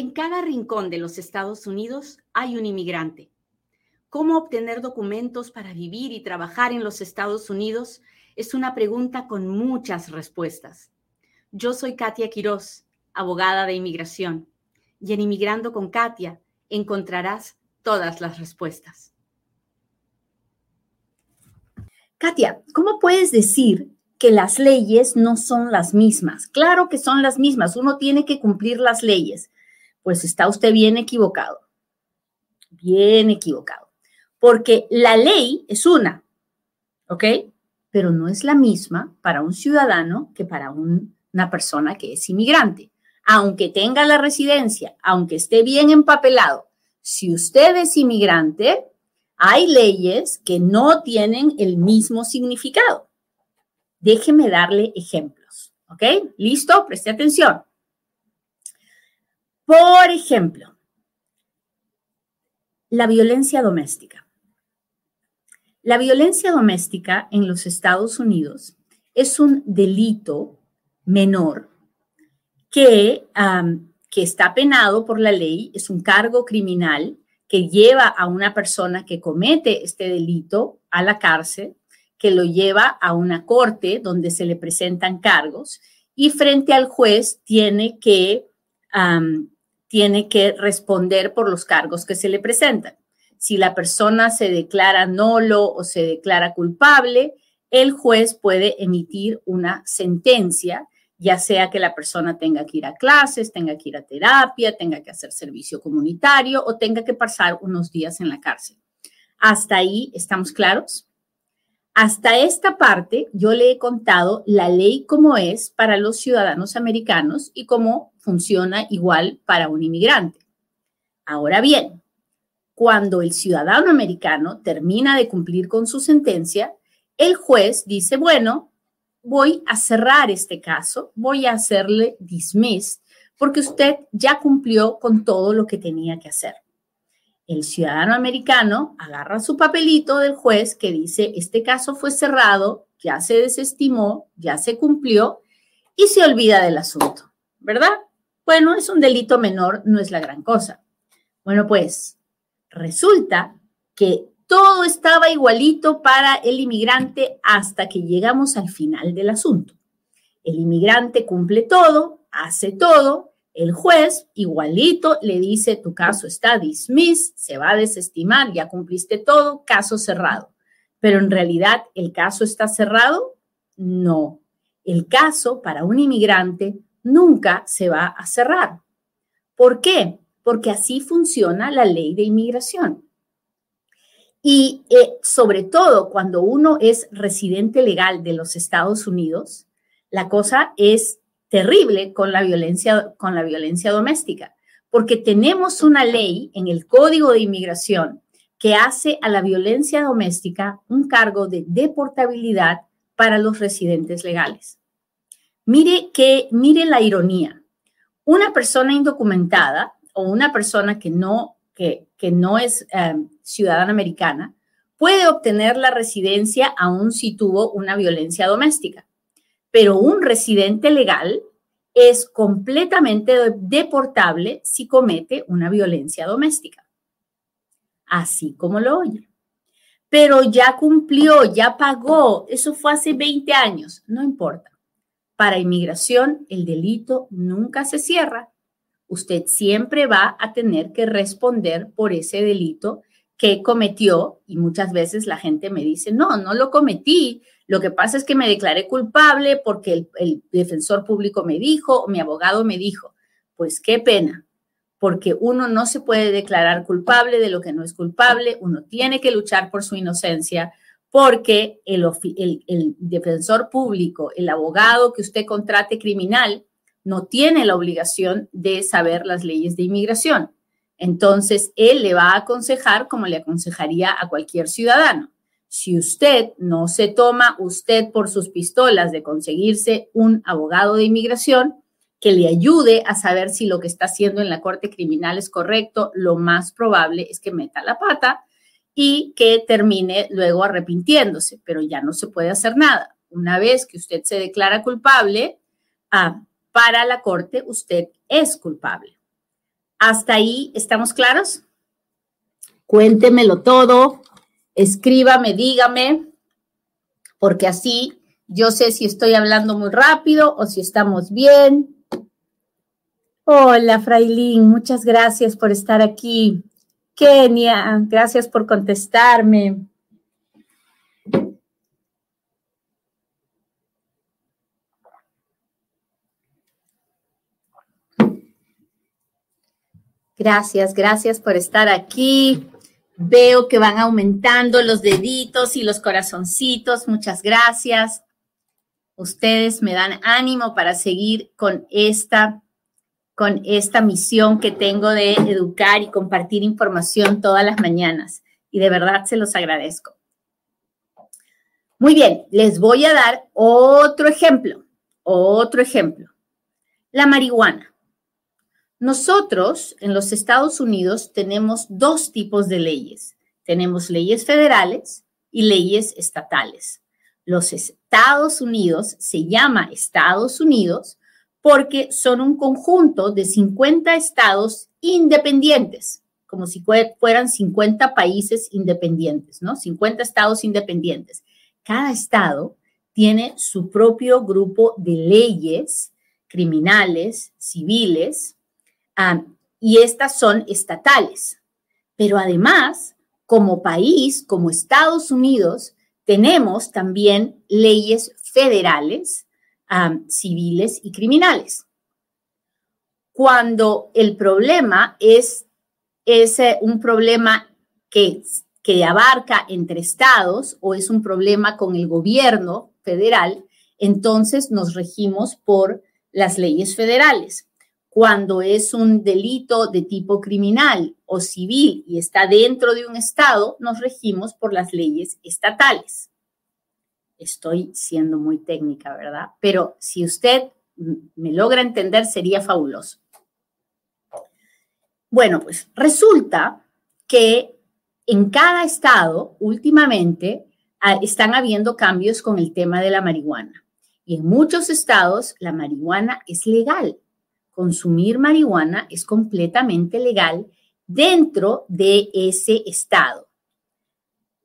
En cada rincón de los Estados Unidos hay un inmigrante. ¿Cómo obtener documentos para vivir y trabajar en los Estados Unidos? Es una pregunta con muchas respuestas. Yo soy Katia Quiroz, abogada de inmigración, y en Inmigrando con Katia encontrarás todas las respuestas. Katia, ¿cómo puedes decir que las leyes no son las mismas? Claro que son las mismas, uno tiene que cumplir las leyes, pues está usted bien equivocado, bien equivocado, porque la ley es una, ¿ok? Pero no es la misma para un ciudadano que para una persona que es inmigrante. Aunque tenga la residencia, aunque esté bien empapelado, si usted es inmigrante, hay leyes que no tienen el mismo significado. Déjeme darle ejemplos, ¿ok? ¿Listo? Preste atención. Por ejemplo, la violencia doméstica. La violencia doméstica en los Estados Unidos es un delito menor que, que está penado por la ley, es un cargo criminal que lleva a una persona que comete este delito a la cárcel, que lo lleva a una corte donde se le presentan cargos y frente al juez tiene que tiene que responder por los cargos que se le presentan. Si la persona se declara nolo o se declara culpable, el juez puede emitir una sentencia, ya sea que la persona tenga que ir a clases, tenga que ir a terapia, tenga que hacer servicio comunitario o tenga que pasar unos días en la cárcel. ¿Hasta ahí estamos claros? Hasta esta parte yo le he contado la ley como es para los ciudadanos americanos y cómo funciona igual para un inmigrante. Ahora bien, cuando el ciudadano americano termina de cumplir con su sentencia, el juez dice, bueno, voy a cerrar este caso, voy a hacerle dismiss porque usted ya cumplió con todo lo que tenía que hacer el ciudadano americano agarra su papelito del juez que dice, este caso fue cerrado, ya se desestimó, ya se cumplió y se olvida del asunto, ¿verdad? Bueno, es un delito menor, no es la gran cosa. Bueno, pues resulta que todo estaba igualito para el inmigrante hasta que llegamos al final del asunto. El inmigrante cumple todo, hace todo, el juez igualito le dice, tu caso está dismiss, se va a desestimar, ya cumpliste todo, caso cerrado. Pero en realidad, ¿el caso está cerrado? No. El caso para un inmigrante nunca se va a cerrar. ¿Por qué? Porque así funciona la ley de inmigración. Y eh, sobre todo cuando uno es residente legal de los Estados Unidos, la cosa es terrible con la violencia, con la violencia doméstica, porque tenemos una ley en el Código de Inmigración que hace a la violencia doméstica un cargo de deportabilidad para los residentes legales. Mire que mire la ironía. Una persona indocumentada o una persona que no que, que no es eh, ciudadana americana puede obtener la residencia aun si tuvo una violencia doméstica pero un residente legal es completamente deportable si comete una violencia doméstica. Así como lo oye. Pero ya cumplió, ya pagó, eso fue hace 20 años, no importa. Para inmigración, el delito nunca se cierra. Usted siempre va a tener que responder por ese delito que cometió y muchas veces la gente me dice, no, no lo cometí, lo que pasa es que me declaré culpable porque el, defensor público me dijo mi abogado me dijo. Pues qué pena, porque uno no se puede declarar culpable de lo que no es culpable, uno tiene que luchar por su inocencia, porque el, defensor público, el abogado que usted contrate criminal, no tiene la obligación de saber las leyes de inmigración. Entonces, él le va a aconsejar como le aconsejaría a cualquier ciudadano. Si usted no se toma usted por sus pistolas de conseguirse un abogado de inmigración que le ayude a saber si lo que está haciendo en la corte criminal es correcto, lo más probable es que meta la pata y que termine luego arrepintiéndose, pero ya no se puede hacer nada. Una vez que usted se declara culpable, ah, para la corte usted es culpable. ¿Hasta ahí estamos claros? Cuéntemelo todo, escríbame, dígame, porque así yo sé si estoy hablando muy rápido o si estamos bien. Hola, Frailín, muchas gracias por estar aquí. Kenia, gracias por contestarme. Gracias, gracias por estar aquí. Veo que van aumentando los deditos y los corazoncitos. Muchas gracias. Ustedes me dan ánimo para seguir con esta, con esta misión que tengo de educar y compartir información todas las mañanas. Y de verdad se los agradezco. Muy bien, les voy a dar otro ejemplo, otro ejemplo. La marihuana. Nosotros en los Estados Unidos tenemos dos tipos de leyes. Tenemos leyes federales y leyes estatales. Los Estados Unidos se llama Estados Unidos porque son un conjunto de 50 estados independientes, como si fueran 50 países independientes, ¿no? 50 estados independientes. Cada estado tiene su propio grupo de leyes criminales, civiles, y estas son estatales. Pero además, como país, como Estados Unidos, tenemos también leyes federales, civiles y criminales. Cuando el problema es, es eh, un problema que, que abarca entre estados o es un problema con el gobierno federal, entonces nos regimos por las leyes federales cuando es un delito de tipo criminal o civil y está dentro de un estado, nos regimos por las leyes estatales. Estoy siendo muy técnica, ¿verdad? Pero si usted me logra entender, sería fabuloso. Bueno, pues resulta que en cada estado últimamente ah, están habiendo cambios con el tema de la marihuana. Y en muchos estados la marihuana es legal consumir marihuana es completamente legal dentro de ese estado.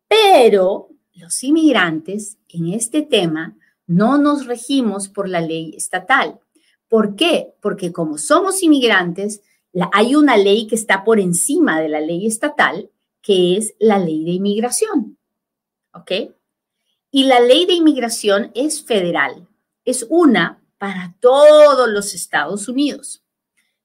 Pero los inmigrantes en este tema no nos regimos por la ley estatal. ¿Por qué? Porque como somos inmigrantes, hay una ley que está por encima de la ley estatal, que es la ley de inmigración. ¿Ok? Y la ley de inmigración es federal. Es una para todos los Estados Unidos.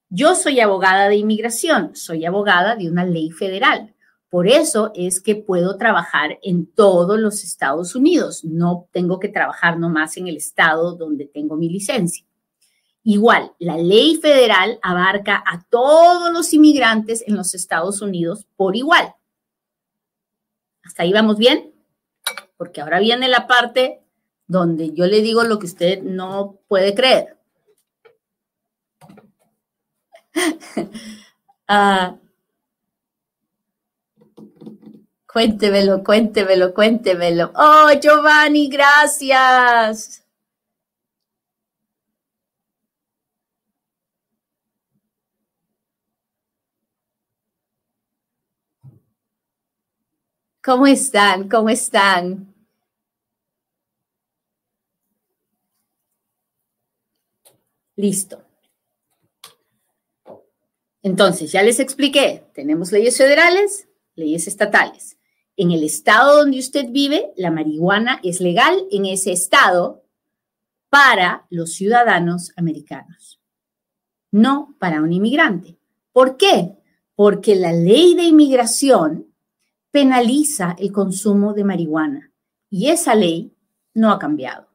Yo soy abogada de inmigración, soy abogada de una ley federal. Por eso es que puedo trabajar en todos los Estados Unidos. No tengo que trabajar nomás en el estado donde tengo mi licencia. Igual, la ley federal abarca a todos los inmigrantes en los Estados Unidos por igual. ¿Hasta ahí vamos bien? Porque ahora viene la parte donde yo le digo lo que usted no puede creer. ah, cuéntemelo, cuéntemelo, cuéntemelo. Oh, Giovanni, gracias. ¿Cómo están? ¿Cómo están? Listo. Entonces, ya les expliqué, tenemos leyes federales, leyes estatales. En el estado donde usted vive, la marihuana es legal en ese estado para los ciudadanos americanos, no para un inmigrante. ¿Por qué? Porque la ley de inmigración penaliza el consumo de marihuana y esa ley no ha cambiado.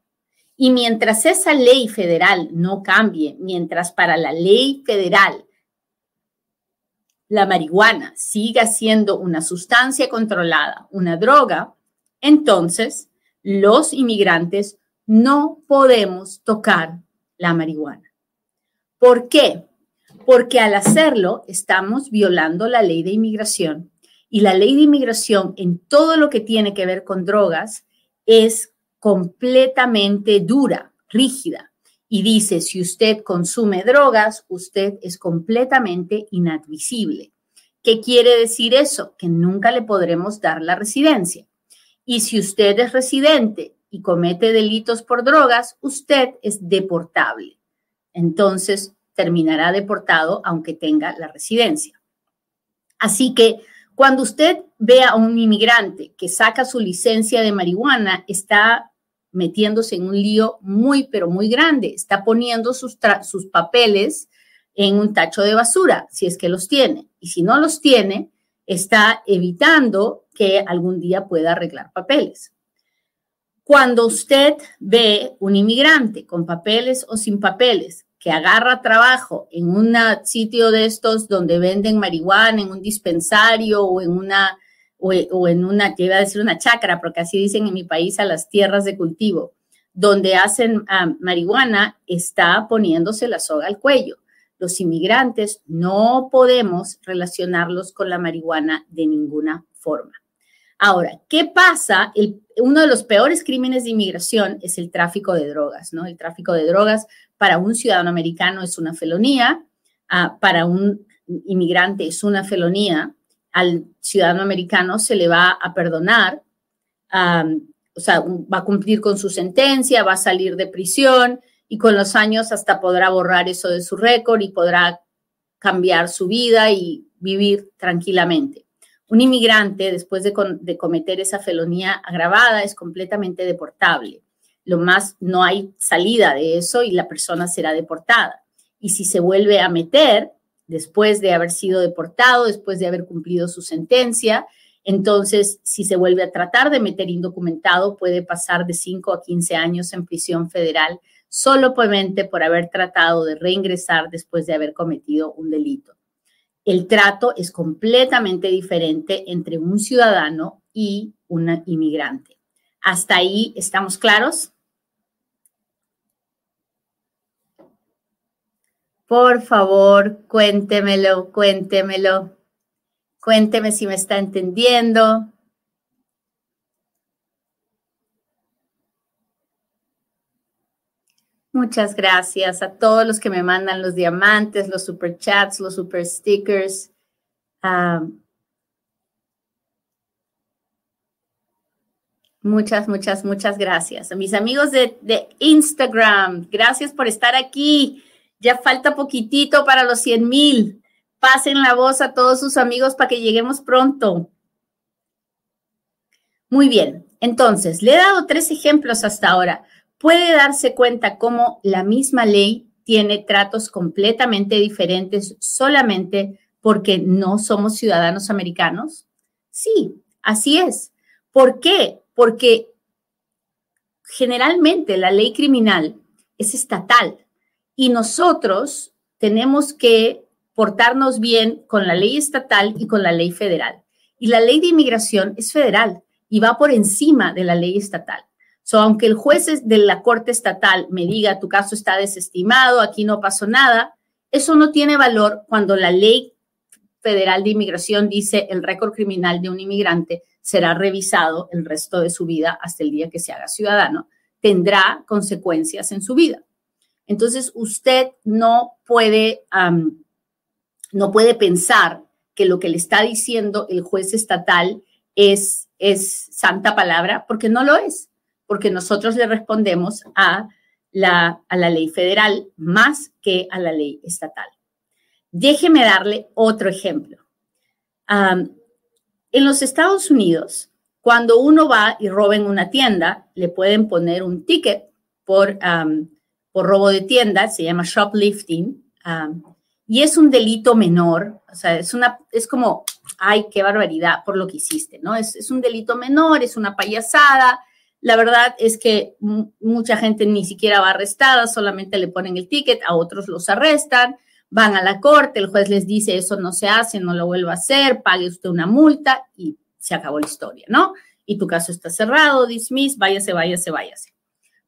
Y mientras esa ley federal no cambie, mientras para la ley federal la marihuana siga siendo una sustancia controlada, una droga, entonces los inmigrantes no podemos tocar la marihuana. ¿Por qué? Porque al hacerlo estamos violando la ley de inmigración y la ley de inmigración en todo lo que tiene que ver con drogas es completamente dura, rígida. y dice, si usted consume drogas, usted es completamente inadmisible. ¿Qué quiere decir eso? Que nunca le podremos dar la residencia. Y si usted es residente y comete delitos por drogas, usted es deportable. Entonces, terminará deportado aunque tenga la residencia. Así que cuando usted ve a un inmigrante que saca su licencia de marihuana, está metiéndose en un lío muy, pero muy grande. Está poniendo sus, sus papeles en un tacho de basura, si es que los tiene. Y si no los tiene, está evitando que algún día pueda arreglar papeles. Cuando usted ve un inmigrante con papeles o sin papeles que agarra trabajo en un sitio de estos donde venden marihuana, en un dispensario o en una o, en una, te iba a decir una chacra, porque así dicen en mi país a las tierras de cultivo, donde hacen ah, marihuana, está poniéndose la soga al cuello. Los inmigrantes no podemos relacionarlos con la marihuana de ninguna forma. Ahora, ¿qué pasa? uno de los peores crímenes de inmigración es el tráfico de drogas, ¿no? El tráfico de drogas para un ciudadano americano es una felonía, ah, para un inmigrante es una felonía, al ciudadano americano se le va a perdonar, o sea, va a cumplir con su sentencia, va a salir de prisión y con los años hasta podrá borrar eso de su récord y podrá cambiar su vida y vivir tranquilamente. Un inmigrante, después de, cometer esa felonía agravada, es completamente deportable. Lo más, no hay salida de eso y la persona será deportada. Y si se vuelve a meter, después de haber sido deportado, después de haber cumplido su sentencia. Entonces, si se vuelve a tratar de meter indocumentado, puede pasar de 5 a 15 años en prisión federal solamente por haber tratado de reingresar después de haber cometido un delito. El trato es completamente diferente entre un ciudadano y un inmigrante. ¿Hasta ahí estamos claros? Por favor, cuéntemelo, cuéntemelo. Cuénteme si me está entendiendo. Muchas gracias a todos los que me mandan los diamantes, los super chats, los super stickers. Ah, muchas, muchas, muchas gracias. A mis amigos de, de Instagram, gracias por estar aquí. Ya falta poquitito para los 100 mil. Pasen la voz a todos sus amigos para que lleguemos pronto. Muy bien, entonces, le he dado tres ejemplos hasta ahora. Puede darse cuenta cómo la misma ley tiene tratos completamente diferentes solamente porque no somos ciudadanos americanos. Sí, así es. ¿Por qué? Porque generalmente la ley criminal es estatal y nosotros tenemos que portarnos bien con la ley estatal y con la ley federal. Y la ley de inmigración es federal y va por encima de la ley estatal. So, aunque el juez de la corte estatal me diga tu caso está desestimado, aquí no pasó nada, eso no tiene valor cuando la ley federal de inmigración dice el récord criminal de un inmigrante será revisado el resto de su vida hasta el día que se haga ciudadano. Tendrá consecuencias en su vida. Entonces, usted no puede, no puede pensar que lo que le está diciendo el juez estatal es, es santa palabra, porque no lo es, porque nosotros le respondemos a la, a la ley federal más que a la ley estatal. Déjeme darle otro ejemplo. en los Estados Unidos, cuando uno va y roba en una tienda, le pueden poner un ticket por por robo de tienda, se llama shoplifting, y es un delito menor, o sea, es, una, es como, ay, qué barbaridad por lo que hiciste, ¿no? Es, es un delito menor, es una payasada. La verdad es que mucha gente ni siquiera va arrestada, solamente le ponen el ticket, a otros los arrestan, van a la corte, el juez les dice eso no se hace, no lo vuelva a hacer, pague usted una multa y se acabó la historia, ¿no? Y tu caso está cerrado, dismiss, váyase, váyase, váyase.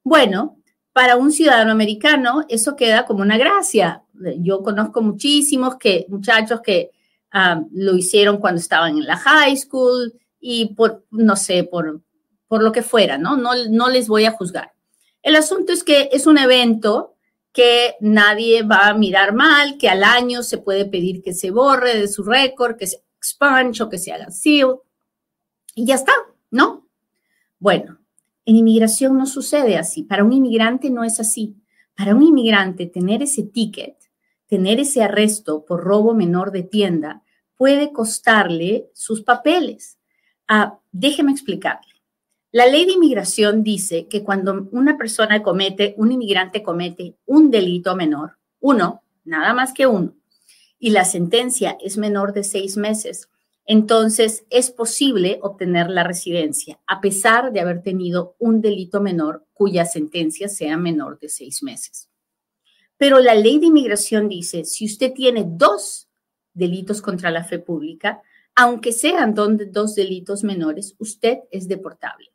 Bueno, para un ciudadano americano eso queda como una gracia. Yo conozco muchísimos que, muchachos que ah, lo hicieron cuando estaban en la high school y por, no sé, por, por lo que fuera, ¿no? ¿no? No les voy a juzgar. El asunto es que es un evento que nadie va a mirar mal, que al año se puede pedir que se borre de su récord, que se expunge o que se haga seal. Y ya está, ¿no? Bueno, en inmigración no sucede así. Para un inmigrante no es así. Para un inmigrante tener ese ticket, tener ese arresto por robo menor de tienda, puede costarle sus papeles. Ah, déjeme explicarle. La ley de inmigración dice que cuando una persona comete, un inmigrante comete un delito menor, uno, nada más que uno, y la sentencia es menor de seis meses, entonces es posible obtener la residencia, a pesar de haber tenido un delito menor cuya sentencia sea menor de seis meses. Pero la ley de inmigración dice, si usted tiene dos delitos contra la fe pública, aunque sean dos delitos menores, usted es deportable.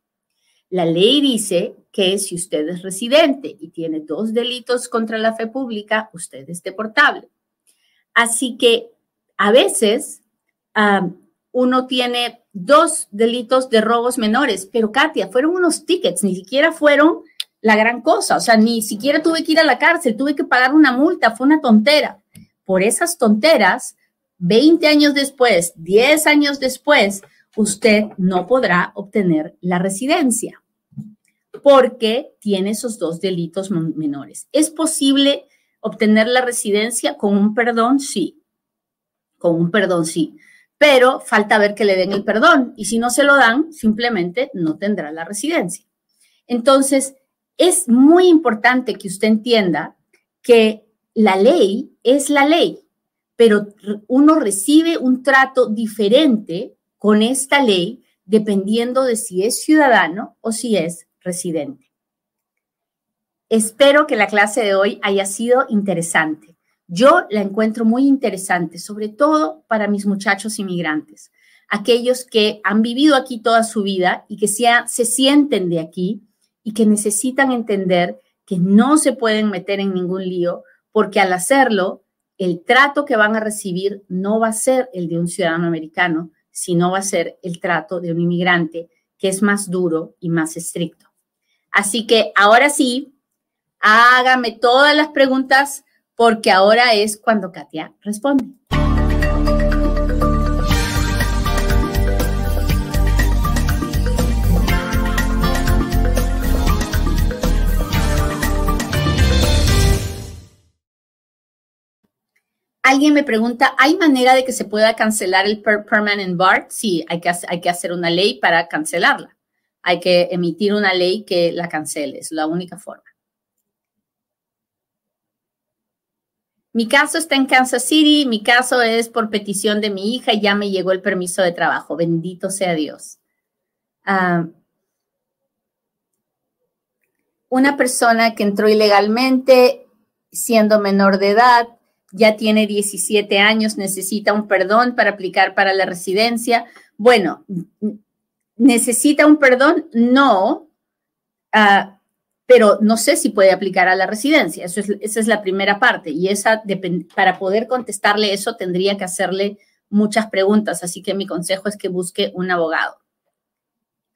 La ley dice que si usted es residente y tiene dos delitos contra la fe pública, usted es deportable. Así que a veces uno tiene dos delitos de robos menores, pero Katia, fueron unos tickets, ni siquiera fueron la gran cosa, o sea, ni siquiera tuve que ir a la cárcel, tuve que pagar una multa, fue una tontera. Por esas tonteras, 20 años después, 10 años después, usted no podrá obtener la residencia porque tiene esos dos delitos menores. ¿Es posible obtener la residencia con un perdón? Sí, con un perdón sí, pero falta ver que le den el perdón y si no se lo dan, simplemente no tendrá la residencia. Entonces, es muy importante que usted entienda que la ley es la ley, pero uno recibe un trato diferente con esta ley dependiendo de si es ciudadano o si es residente. Espero que la clase de hoy haya sido interesante. Yo la encuentro muy interesante, sobre todo para mis muchachos inmigrantes, aquellos que han vivido aquí toda su vida y que se, se sienten de aquí y que necesitan entender que no se pueden meter en ningún lío porque al hacerlo, el trato que van a recibir no va a ser el de un ciudadano americano, sino va a ser el trato de un inmigrante que es más duro y más estricto. Así que ahora sí, hágame todas las preguntas porque ahora es cuando Katia responde. Alguien me pregunta, ¿hay manera de que se pueda cancelar el permanent bar? Sí, hay que, hay que hacer una ley para cancelarla hay que emitir una ley que la cancele, es la única forma. Mi caso está en Kansas City, mi caso es por petición de mi hija y ya me llegó el permiso de trabajo, bendito sea Dios. Ah, una persona que entró ilegalmente siendo menor de edad, ya tiene 17 años, necesita un perdón para aplicar para la residencia. Bueno, ¿Necesita un perdón? No, ah, pero no sé si puede aplicar a la residencia. Esa es la primera parte y esa, para poder contestarle eso tendría que hacerle muchas preguntas, así que mi consejo es que busque un abogado.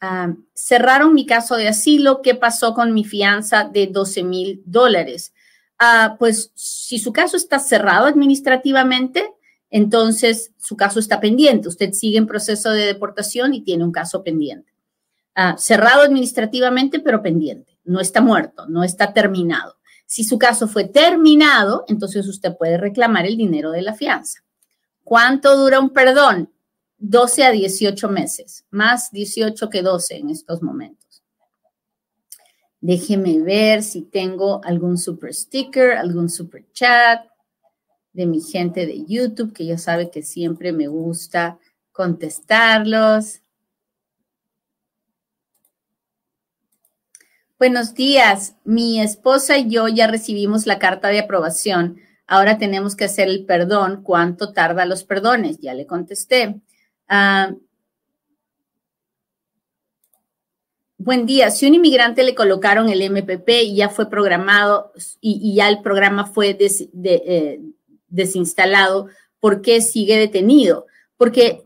Ah, cerraron mi caso de asilo. ¿Qué pasó con mi fianza de 12 mil dólares? Ah, pues si su caso está cerrado administrativamente, entonces su caso está pendiente. Usted sigue en proceso de deportación y tiene un caso pendiente. Ah, cerrado administrativamente, pero pendiente. No está muerto, no está terminado. Si su caso fue terminado, entonces usted puede reclamar el dinero de la fianza. ¿Cuánto dura un perdón? 12 a 18 meses, más 18 que 12 en estos momentos. Déjeme ver si tengo algún super sticker, algún super chat de mi gente de YouTube, que ya sabe que siempre me gusta contestarlos. Buenos días, mi esposa y yo ya recibimos la carta de aprobación. Ahora tenemos que hacer el perdón. ¿Cuánto tarda los perdones? Ya le contesté. Ah, buen día. Si un inmigrante le colocaron el MPP y ya fue programado y, ya el programa fue eh, desinstalado, ¿por qué sigue detenido? Porque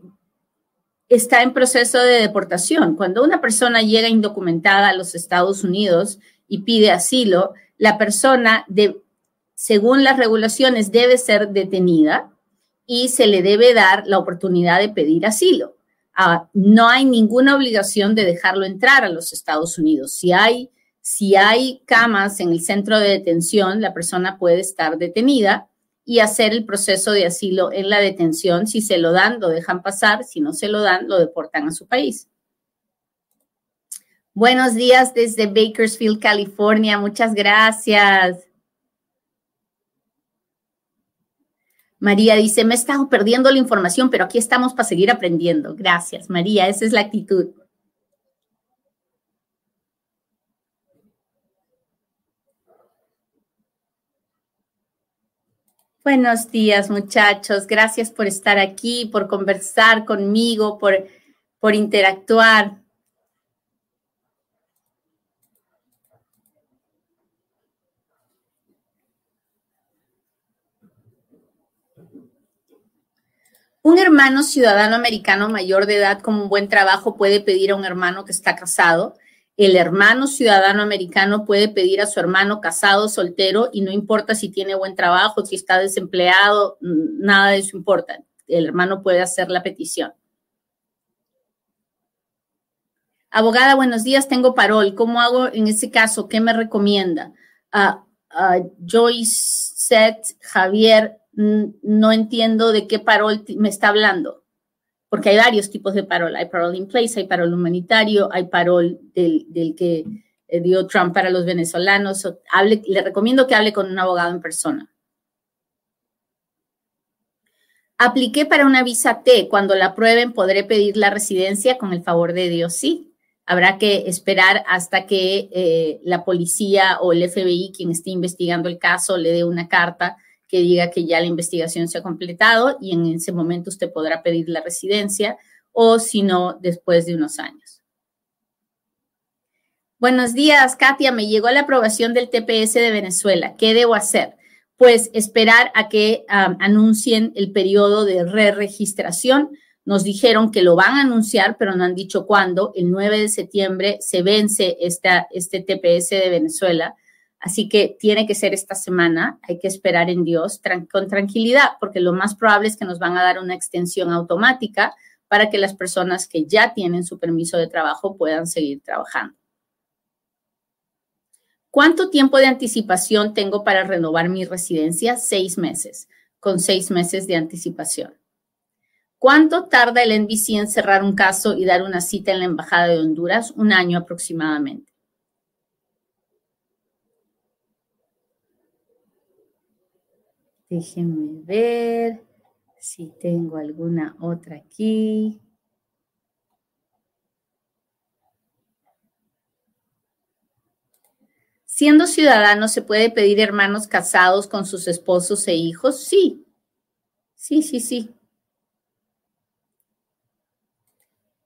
está en proceso de deportación. Cuando una persona llega indocumentada a los Estados Unidos y pide asilo, la persona según las regulaciones, debe ser detenida y se le debe dar la oportunidad de pedir asilo. Ah, no hay ninguna obligación de dejarlo entrar a los Estados Unidos. Si hay, si hay camas en el centro de detención, la persona puede estar detenida y hacer el proceso de asilo en la detención. Si se lo dan, lo dejan pasar. Si no se lo dan, lo deportan a su país. Buenos días desde Bakersfield, California. Muchas gracias. María dice, me he estado perdiendo la información, pero aquí estamos para seguir aprendiendo. Gracias, María, esa es la actitud. Buenos días, muchachos. Gracias por estar aquí, por conversar conmigo, por, por interactuar. Un hermano ciudadano americano mayor de edad con un buen trabajo puede pedir a un hermano que está casado. El hermano ciudadano americano puede pedir a su hermano casado, soltero, y no importa si tiene buen trabajo, si está desempleado, nada de eso importa. El hermano puede hacer la petición. Abogada, buenos días, tengo parol. ¿Cómo hago en ese caso? ¿Qué me recomienda? Uh, Joyce, Seth, Javier, no entiendo de qué parol me está hablando, porque hay varios tipos de parol. Hay parol in place, hay parol humanitario, hay parol del, que eh, dio Trump para los venezolanos. Hable, le recomiendo que hable con un abogado en persona. Apliqué para una visa T. Cuando la aprueben, podré pedir la residencia con el favor de Dios. Sí, habrá que esperar hasta que eh, la policía o el FBI, quien esté investigando el caso, le dé una carta que diga que ya la investigación se ha completado y en ese momento usted podrá pedir la residencia o si no, después de unos años. Buenos días, Katia. Me llegó la aprobación del TPS de Venezuela. ¿Qué debo hacer? Pues esperar a que anuncien el periodo de re-registración. Nos dijeron que lo van a anunciar, pero no han dicho cuándo. El 9 de septiembre se vence esta, este TPS de Venezuela. Así que tiene que ser esta semana, hay que esperar en Dios con tranquilidad, porque lo más probable es que nos van a dar una extensión automática para que las personas que ya tienen su permiso de trabajo puedan seguir trabajando. ¿Cuánto tiempo de anticipación tengo para renovar mi residencia? Seis meses, con seis meses de anticipación. ¿Cuánto tarda el NBC en cerrar un caso y dar una cita en la Embajada de Honduras? Un año aproximadamente. Déjenme ver si tengo alguna otra aquí. Siendo ciudadano, ¿se puede pedir hermanos casados con sus esposos e hijos? Sí, sí, sí, sí.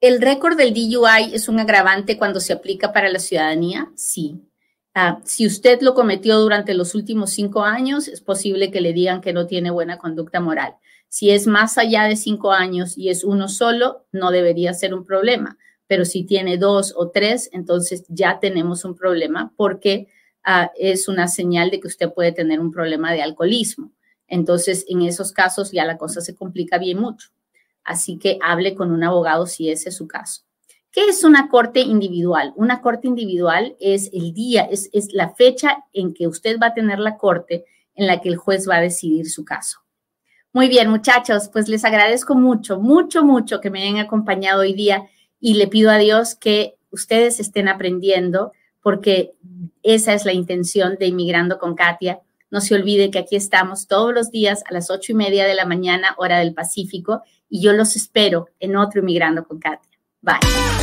¿El récord del DUI es un agravante cuando se aplica para la ciudadanía? Sí. Ah, si usted lo cometió durante los últimos cinco años, es posible que le digan que no tiene buena conducta moral. Si es más allá de cinco años y es uno solo, no debería ser un problema. Pero si tiene dos o tres, entonces ya tenemos un problema porque ah, es una señal de que usted puede tener un problema de alcoholismo. Entonces, en esos casos ya la cosa se complica bien mucho. Así que hable con un abogado si ese es su caso. ¿Qué es una corte individual? Una corte individual es el día, es, la fecha en que usted va a tener la corte en la que el juez va a decidir su caso. Muy bien, muchachos, pues les agradezco mucho, mucho, mucho que me hayan acompañado hoy día y le pido a Dios que ustedes estén aprendiendo porque esa es la intención de Inmigrando con Katia. No se olvide que aquí estamos todos los días a las ocho y media de la mañana, hora del Pacífico, y yo los espero en otro Inmigrando con Katia. Bye.